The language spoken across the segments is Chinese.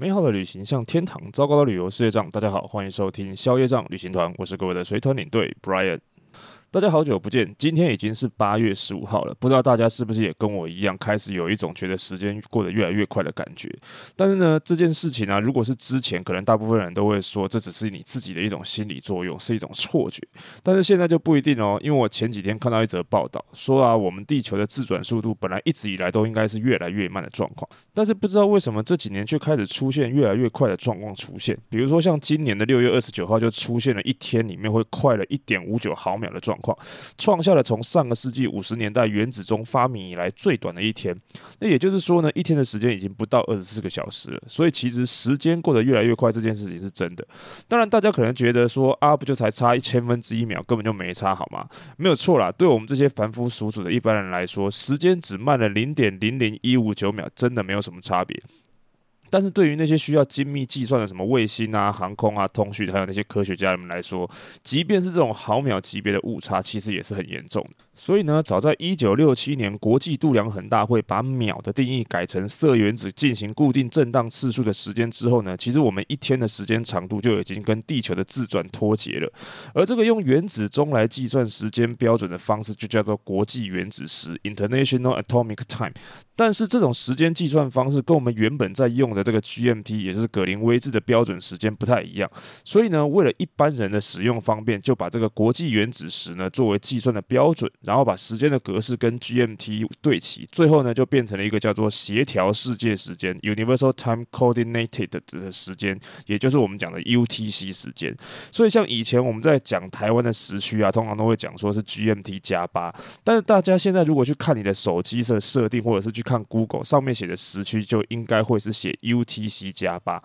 美好的旅行像天堂，糟糕的旅游是业障。大家好，欢迎收听消业障旅行团，我是各位的随团领队 Brian。大家好久不见，今天已经是八月十五号了，不知道大家是不是也跟我一样，开始有一种觉得时间过得越来越快的感觉。但是呢，这件事情呢、啊，如果是之前，可能大部分人都会说这只是你自己的一种心理作用，是一种错觉。但是现在就不一定哦，因为我前几天看到一则报道，说啊，我们地球的自转速度本来一直以来都应该是越来越慢的状况，但是不知道为什么这几年却开始出现越来越快的状况出现。比如说像今年的六月二十九号就出现了一天里面会快了一点五九毫秒的状况，创。下了从上个世纪五十年代原子钟发明以来最短的一天，那也就是说呢，一天的时间已经不到二十四个小时了。所以其实时间过得越来越快这件事情是真的。当然，大家可能觉得说啊，不就才差一千分之一秒，根本就没差，好吗？没有错啦。对我们这些凡夫俗子的一般人来说，时间只慢了零点零零一五九秒，真的没有什么差别。但是对于那些需要精密计算的什么卫星啊、航空啊、通讯，还有那些科学家们来说，即便是这种毫秒级别的误差，其实也是很严重的。所以呢，早在一九六七年，国际度量衡大会把秒的定义改成色原子进行固定震荡次数的时间之后呢，其实我们一天的时间长度就已经跟地球的自转脱节了。而这个用原子钟来计算时间标准的方式，就叫做国际原子时 （International Atomic Time）。但是这种时间计算方式跟我们原本在用的这个 GMT，也就是格林威治的标准时间不太一样。所以呢，为了一般人的使用方便，就把这个国际原子时呢作为计算的标准。然后把时间的格式跟 GMT 对齐，最后呢就变成了一个叫做协调世界时间 （Universal Time Coordinated） 的时间，也就是我们讲的 UTC 时间。所以像以前我们在讲台湾的时区啊，通常都会讲说是 GMT 加八，但是大家现在如果去看你的手机的设定，或者是去看 Google 上面写的时区，就应该会是写 UTC 加八。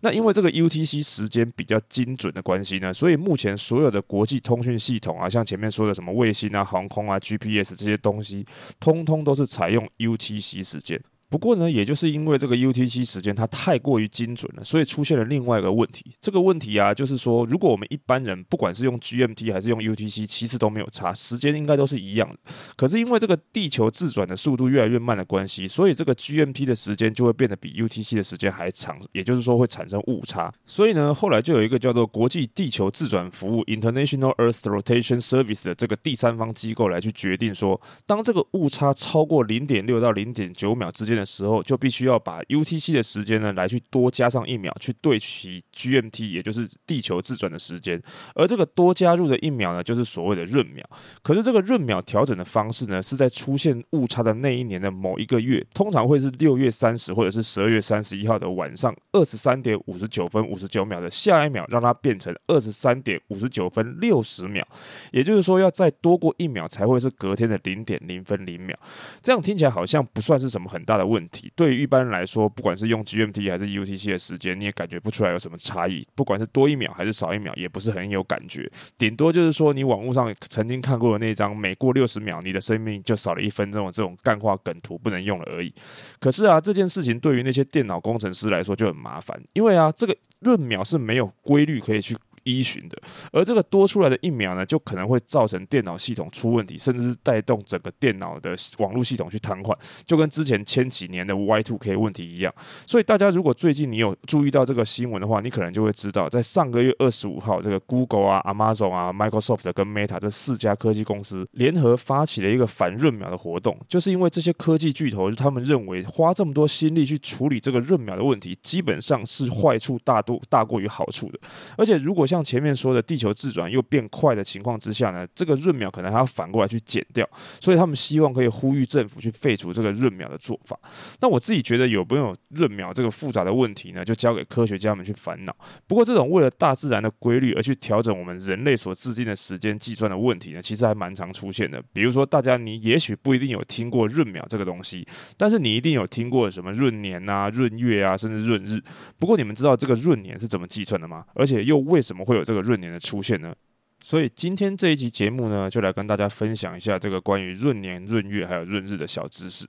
那因为这个 UTC 时间比较精准的关系呢，所以目前所有的国际通讯系统啊，像前面说的什么卫星啊、航空啊、GPS 这些东西，通通都是采用 UTC 时间。不过呢，也就是因为这个 UTC 时间它太过于精准了，所以出现了另外一个问题。这个问题啊，就是说，如果我们一般人不管是用 GMT 还是用 UTC，其实都没有差，时间应该都是一样的。可是因为这个地球自转的速度越来越慢的关系，所以这个 GMT 的时间就会变得比 UTC 的时间还长，也就是说会产生误差。所以呢，后来就有一个叫做国际地球自转服务 （International Earth Rotation Service） 的这个第三方机构来去决定说，当这个误差超过零点六到零点九秒之间的时候，就必须要把 UTC 的时间呢，来去多加上一秒，去对齐 GMT，也就是地球自转的时间。而这个多加入的一秒呢，就是所谓的闰秒。可是这个闰秒调整的方式呢，是在出现误差的那一年的某一个月，通常会是六月三十或者是十二月三十一号的晚上二十三点五十九分五十九秒的下一秒，让它变成二十三点五十九分六十秒。也就是说，要再多过一秒才会是隔天的零点零分零秒。这样听起来好像不算是什么很大的问题。对于一般人来说，不管是用 GMT 还是 UTC 的时间，你也感觉不出来有什么差异。不管是多一秒还是少一秒，也不是很有感觉。顶多就是说，你网络上曾经看过的那张，每过六十秒，你的生命就少了一分钟的这种干化梗图不能用了而已。可是啊，这件事情对于那些电脑工程师来说就很麻烦，因为啊，这个闰秒是没有规律可以去。依循的，而这个多出来的一秒呢，就可能会造成电脑系统出问题，甚至是带动整个电脑的网络系统去瘫痪，就跟之前前几年的 Y2K 问题一样。所以大家如果最近你有注意到这个新闻的话，你可能就会知道，在上个月二十五号，这个 Google 啊、Amazon 啊、Microsoft 跟 Meta 这四家科技公司联合发起了一个反闰秒的活动，就是因为这些科技巨头他们认为花这么多心力去处理这个闰秒的问题，基本上是坏处大多大过于好处的，而且如果像像前面说的地球自转又变快的情况之下呢，这个闰秒可能还要反过来去减掉，所以他们希望可以呼吁政府去废除这个闰秒的做法。那我自己觉得有没有闰秒这个复杂的问题呢，就交给科学家们去烦恼。不过这种为了大自然的规律而去调整我们人类所制定的时间计算的问题呢，其实还蛮常出现的。比如说大家你也许不一定有听过闰秒这个东西，但是你一定有听过什么闰年啊、闰月啊，甚至闰日。不过你们知道这个闰年是怎么计算的吗？而且又为什么会有这个？闰年的出现呢，所以今天这一集节目呢，就来跟大家分享一下这个关于闰年、闰月还有闰日的小知识。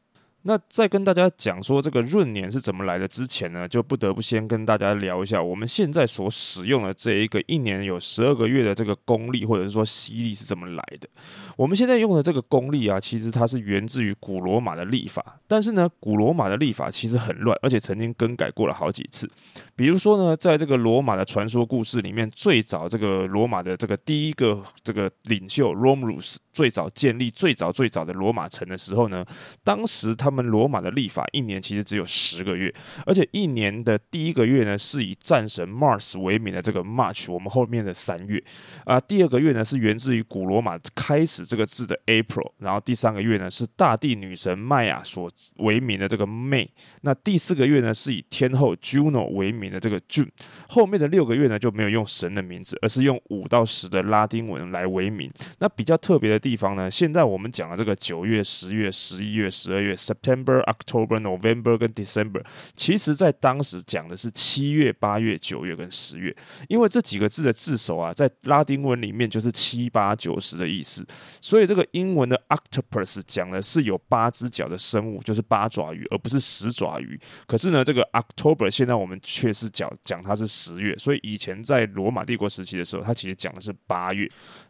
那在跟大家讲说这个闰年是怎么来的之前呢，就不得不先跟大家聊一下我们现在所使用的这一个一年有十二个月的这个公历或者是说西历是怎么来的。我们现在用的这个公历啊，其实它是源自于古罗马的历法，但是呢，古罗马的历法其实很乱，而且曾经更改过了好几次。比如说呢，在这个罗马的传说故事里面，最早这个罗马的这个第一个这个领袖 Romulus 最早建立最早最早的罗马城的时候呢，当时他们罗马的历法一年其实只有十个月，而且一年的第一个月呢是以战神 Mars 为名的这个 March，我们后面的三月。啊，第二个月呢是源自于古罗马开始这个字的 April，然后第三个月呢是大地女神麦雅所为名的这个 May，那第四个月呢是以天后 Juno 为名的这个 June，后面的六个月呢就没有用神的名字，而是用五到十的拉丁文来为名。那比较特别的地方呢，现在我们讲的这个九月、十月、十一月、十二月、September October、November） 跟 December，其实在当时讲的是七月、八月、九月跟十月，因为这几个字的字首啊，在拉丁文里面就是七八九十的意思，所以这个英文的 Octopus 讲的是有八只脚的生物，就是八爪鱼，而不是十爪鱼。可是呢，这个 October 现在我们却是讲讲它是十月，所以以前在罗马帝国时期的时候，它其实讲的是八月。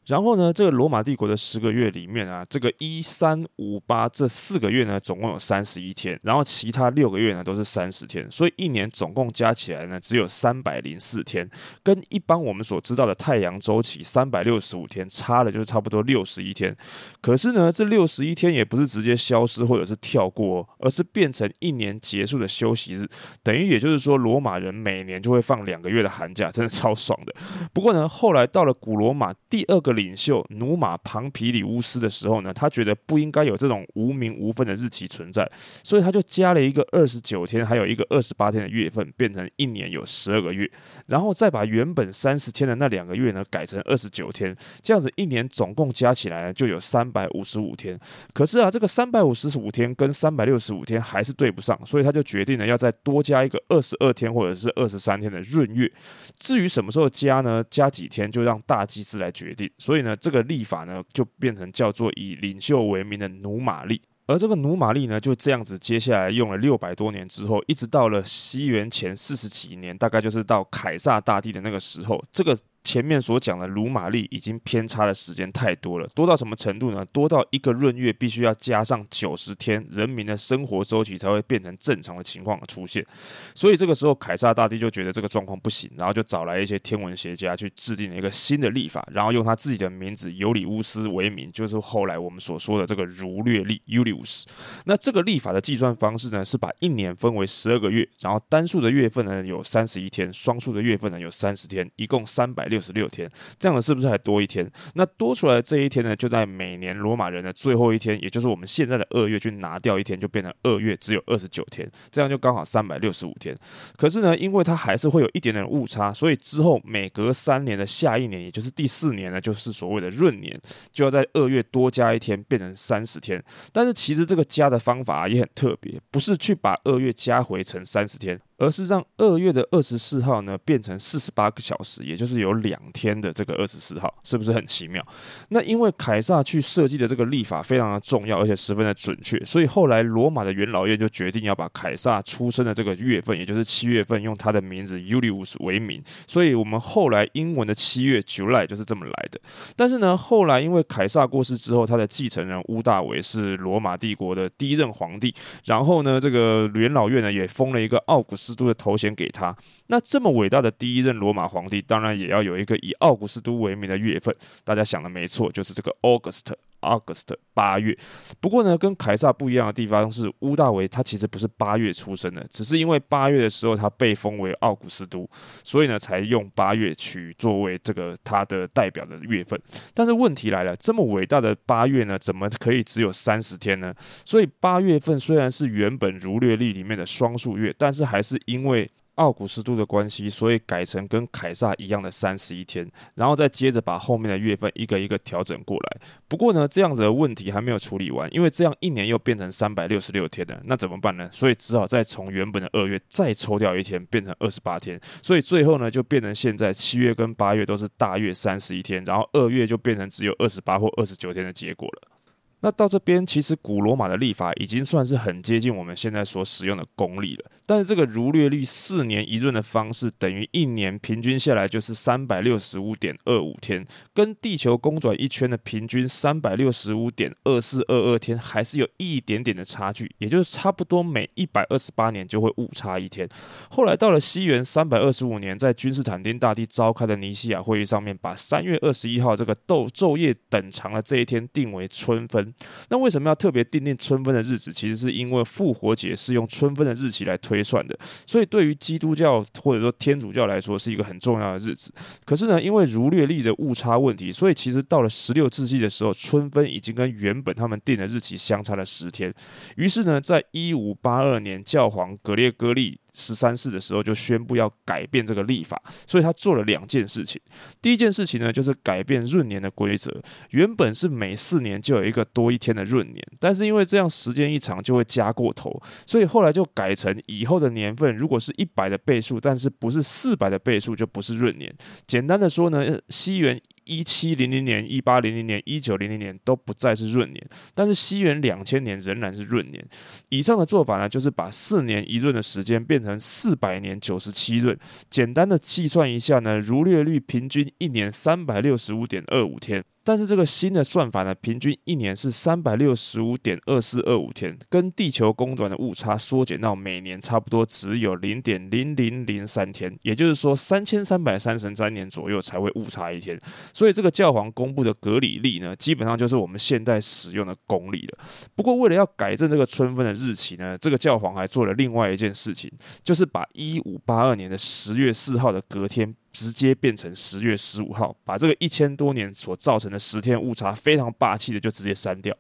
然后呢，这个罗马帝国的十个月里面啊，这个一三五八这四个月呢，总共有三十一天，然后其他六个月呢都是三十天，所以一年总共加起来呢只有三百零四天，跟一般我们所知道的太阳周期三百六十五天差了就是差不多六十一天。可是呢，这六十一天也不是直接消失或者是跳过，而是变成一年结束的休息日，等于也就是说，罗马人每年就会放两个月的寒假，真的超爽的。不过呢，后来到了古罗马第二个。领袖努马庞皮里乌斯的时候呢，他觉得不应该有这种无名无分的日期存在，所以他就加了一个二十九天，还有一个二十八天的月份，变成一年有十二个月，然后再把原本三十天的那两个月呢改成二十九天，这样子一年总共加起来就有三百五十五天。可是啊，这个三百五十五天跟三百六十五天还是对不上，所以他就决定了要再多加一个二十二天或者是二十三天的闰月。至于什么时候加呢？加几天就让大祭司来决定。所以呢，这个历法呢就变成叫做以领袖为名的努马历，而这个努马历呢就这样子，接下来用了六百多年之后，一直到了西元前四十几年，大概就是到凯撒大帝的那个时候，这个。前面所讲的努马历已经偏差的时间太多了，多到什么程度呢？多到一个闰月必须要加上九十天，人民的生活周期才会变成正常的情况出现。所以这个时候，凯撒大帝就觉得这个状况不行，然后就找来一些天文学家去制定了一个新的历法，然后用他自己的名字尤里乌斯为名，就是后来我们所说的这个儒略历 （Julius）。那这个历法的计算方式呢，是把一年分为十二个月，然后单数的月份呢有三十一天，双数的月份呢有三十天，一共三百六十六天，这样的是不是还多一天？那多出来的这一天呢，就在每年罗马人的最后一天，也就是我们现在的二月，去拿掉一天，就变成二月只有二十九天，这样就刚好三百六十五天。可是呢，因为它还是会有一点点误差，所以之后每隔三年的下一年，也就是第四年呢，就是所谓的闰年，就要在二月多加一天，变成三十天。但是其实这个加的方法也很特别，不是去把二月加回成三十天。而是让二月的二十四号呢变成四十八个小时，也就是有两天的这个二十四号，是不是很奇妙？那因为凯撒去设计的这个历法非常的重要，而且十分的准确，所以后来罗马的元老院就决定要把凯撒出生的这个月份，也就是七月份，用他的名字 Julius 为名。所以我们后来英文的七月 July 就是这么来的。但是呢，后来因为凯撒过世之后，他的继承人屋大维是罗马帝国的第一任皇帝，然后呢，这个元老院呢也封了一个奥古斯。斯都的头衔给他，那这么伟大的第一任罗马皇帝，当然也要有一个以奥古斯都为名的月份。大家想的没错，就是这个 August August 八月。不过呢，跟凯撒不一样的地方是，屋大维他其实不是八月出生的，只是因为八月的时候他被封为奥古斯都，所以呢才用八月取作为这个他的代表的月份。但是问题来了，这么伟大的八月呢，怎么可以只有三十天呢？所以八月份虽然是原本儒略历里面的双数月，但是还是因为奥古斯都的关系，所以改成跟凯撒一样的三十一天，然后再接着把后面的月份一个一个调整过来。不过呢，这样子的问题还没有处理完，因为这样一年又变成三百六十六天了，那怎么办呢？所以只好再从原本的二月再抽掉一天，变成二十八天。所以最后呢，就变成现在七月跟八月都是大约三十一天，然后二月就变成只有二十八或二十九天的结果了。那到这边，其实古罗马的历法已经算是很接近我们现在所使用的公历了。但是这个儒略历四年一闰的方式，等于一年平均下来就是三百六十五点二五天，跟地球公转一圈的平均三百六十五点二四二二天，还是有一点点的差距，也就是差不多每一百二十八年就会误差一天。后来到了西元三百二十五年，在君士坦丁大帝召开的尼西亚会议上面，把三月二十一号这个昼昼夜等长的这一天定为春分。那为什么要特别定定春分的日子？其实是因为复活节是用春分的日期来推算的，所以对于基督教或者说天主教来说是一个很重要的日子。可是呢，因为儒略历的误差问题，所以其实到了十六世纪的时候，春分已经跟原本他们定的日期相差了十天。于是呢，在一五八二年，教皇格列戈利十三世的时候就宣布要改变这个历法，所以他做了两件事情。第一件事情呢，就是改变闰年的规则。原本是每四年就有一个多一天的闰年，但是因为这样时间一长就会加过头，所以后来就改成以后的年份如果是一百的倍数，但是不是四百的倍数，就不是闰年。简单的说呢，西元。一七零零年、一八零零年、一九零零年都不再是闰年，但是西元两千年仍然是闰年。以上的做法呢，就是把四年一闰的时间变成四百年九十七闰。简单的计算一下呢，儒略率平均一年三百六十五点二五天。但是这个新的算法呢，平均一年是三百六十五点二四二五天，跟地球公转的误差缩减到每年差不多只有零点零零零三天，也就是说三千三百三十三年左右才会误差一天。所以这个教皇公布的格里历呢，基本上就是我们现在使用的公历了。不过为了要改正这个春分的日期呢，这个教皇还做了另外一件事情，就是把一五八二年的十月四号的隔天。直接变成十月十五号，把这个一千多年所造成的十天误差非常霸气的就直接删掉。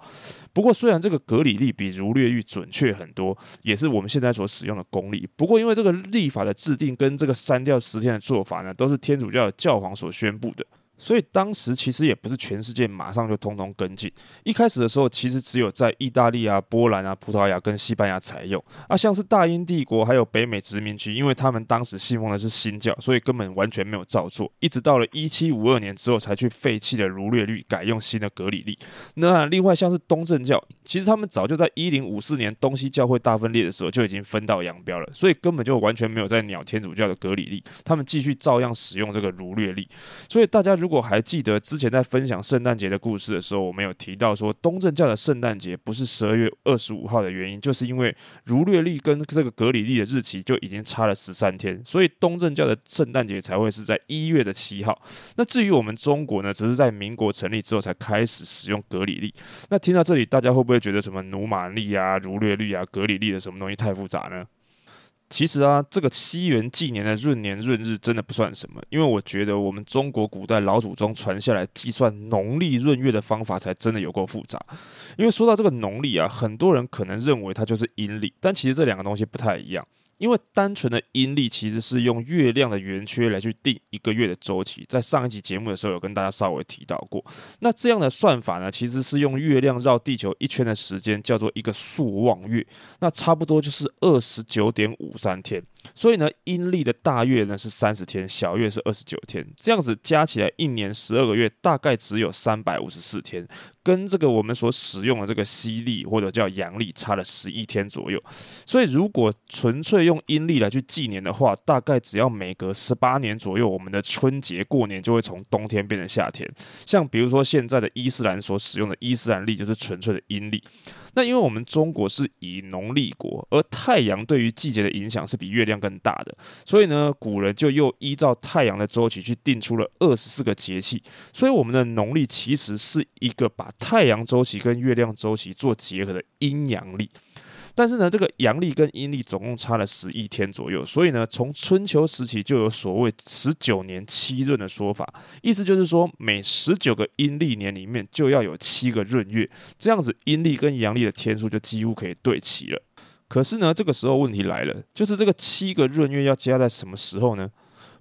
不过，虽然这个格里历比儒略历准确很多，也是我们现在所使用的公历。不过，因为这个历法的制定跟这个删掉十天的做法呢，都是天主教的教皇所宣布的。所以当时其实也不是全世界马上就通通跟进。一开始的时候，其实只有在意大利啊、波兰啊、葡萄牙跟西班牙采用。啊，像是大英帝国还有北美殖民区，因为他们当时信奉的是新教，所以根本完全没有照做。一直到了一七五二年之后，才去废弃了儒略历，改用新的格里历。那另外像是东正教，其实他们早就在一零五四年东西教会大分裂的时候就已经分道扬镳了，所以根本就完全没有在鸟天主教的格里历，他们继续照样使用这个儒略历。所以大家如如果还记得之前在分享圣诞节的故事的时候，我们有提到说，东正教的圣诞节不是十二月二十五号的原因，就是因为儒略历跟这个格里历的日期就已经差了十三天，所以东正教的圣诞节才会是在一月的七号。那至于我们中国呢，只是在民国成立之后才开始使用格里历。那听到这里，大家会不会觉得什么努马历啊、儒略历啊、格里历的什么东西太复杂呢？其实啊，这个西元纪年的闰年闰日真的不算什么，因为我觉得我们中国古代老祖宗传下来计算农历闰月的方法才真的有够复杂。因为说到这个农历啊，很多人可能认为它就是阴历，但其实这两个东西不太一样。因为单纯的阴历其实是用月亮的圆缺来去定一个月的周期，在上一集节目的时候有跟大家稍微提到过。那这样的算法呢，其实是用月亮绕地球一圈的时间叫做一个朔望月，那差不多就是二十九点五三天。所以呢，阴历的大月呢是三十天，小月是二十九天，这样子加起来一年十二个月，大概只有三百五十四天，跟这个我们所使用的这个西历或者叫阳历差了十一天左右。所以如果纯粹用阴历来去纪年的话，大概只要每隔十八年左右，我们的春节过年就会从冬天变成夏天。像比如说现在的伊斯兰所使用的伊斯兰历，就是纯粹的阴历。那因为我们中国是以农立国，而太阳对于季节的影响是比月亮更大的，所以呢，古人就又依照太阳的周期去定出了二十四个节气。所以我们的农历其实是一个把太阳周期跟月亮周期做结合的阴阳历。但是呢，这个阳历跟阴历总共差了十一天左右，所以呢，从春秋时期就有所谓十九年七闰的说法，意思就是说每十九个阴历年里面就要有七个闰月，这样子阴历跟阳历的天数就几乎可以对齐了。可是呢，这个时候问题来了，就是这个七个闰月要加在什么时候呢？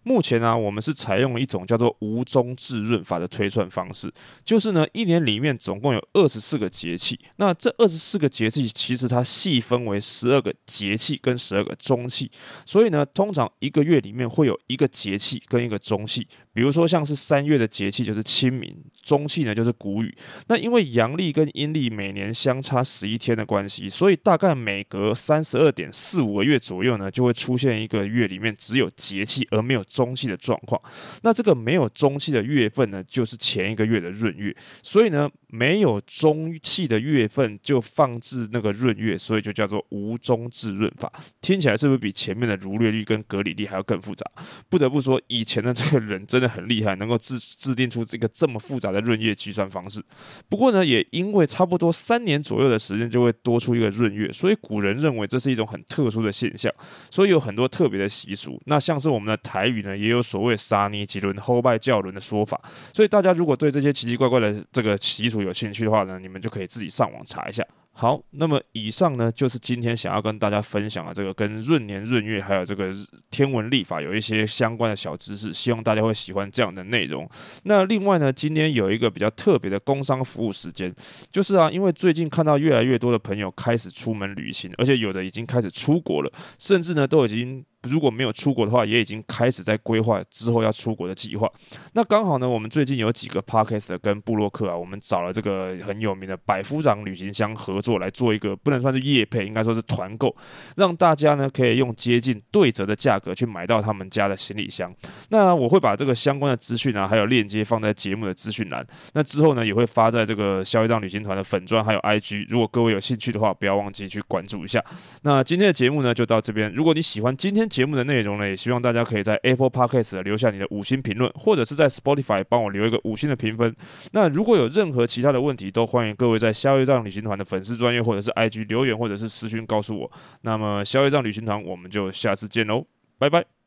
目前呢、我们是采用了一种叫做无中至闰法的推算方式，就是呢，一年里面总共有二十四个节气，那这二十四个节气其实它细分为十二个节气跟十二个中气，所以呢，通常一个月里面会有一个节气跟一个中气，比如说像是三月的节气就是清明，中气呢就是谷雨。那因为阳历跟阴历每年相差十一天的关系，所以大概每隔三十二点四五个月左右呢，就会出现一个月里面只有节气而没有中气的状况。那这个没有中气的月份呢，就是前一个月的闰月。所以呢，没有中气的月份就放置那个闰月，所以就叫做无中至闰法。听起来是不是比前面的儒略历跟格里历还要更复杂？不得不说，以前的这个人真的很厉害，能够制制定出这个这么复杂的闰月计算方式。不过呢，也因为差不多三年左右的时间就会多出一个闰月，所以古人认为这是一种很特殊的现象，所以有很多特别的习俗。那像是我们的台语呢，也有所谓沙尼吉轮、后拜教轮的说法。所以大家如果对这些奇奇怪怪的这个习俗有兴趣的话呢，你们就可以自己上网查一下。好，那么以上呢，就是今天想要跟大家分享的这个跟闰年、闰月还有这个天文历法有一些相关的小知识，希望大家会喜欢这样的内容。那另外呢，今天有一个比较特别的工商服务时间，就是啊，因为最近看到越来越多的朋友开始出门旅行，而且有的已经开始出国了，甚至呢都已经。如果没有出国的话，也已经开始在规划之后要出国的计划。那刚好呢，我们最近有几个 podcast 跟布洛克啊，我们找了这个很有名的百夫长旅行箱合作来做一个，不能算是业配，应该说是团购，让大家呢可以用接近对折的价格去买到他们家的行李箱。那我会把这个相关的资讯啊，还有链接放在节目的资讯栏。那之后呢，也会发在这个消业障旅行团的粉钻还有 IG。如果各位有兴趣的话，不要忘记去关注一下。那今天的节目呢，就到这边。如果你喜欢今天。节目的内容呢，也希望大家可以在 Apple Podcast 留下你的五星评论，或者是在 Spotify 帮我留一个五星的评分。那如果有任何其他的问题，都欢迎各位在消业障旅行团的粉丝专业或者是 IG 留言，或者是私讯告诉我。那么消业障旅行团，我们就下次见喽，拜拜。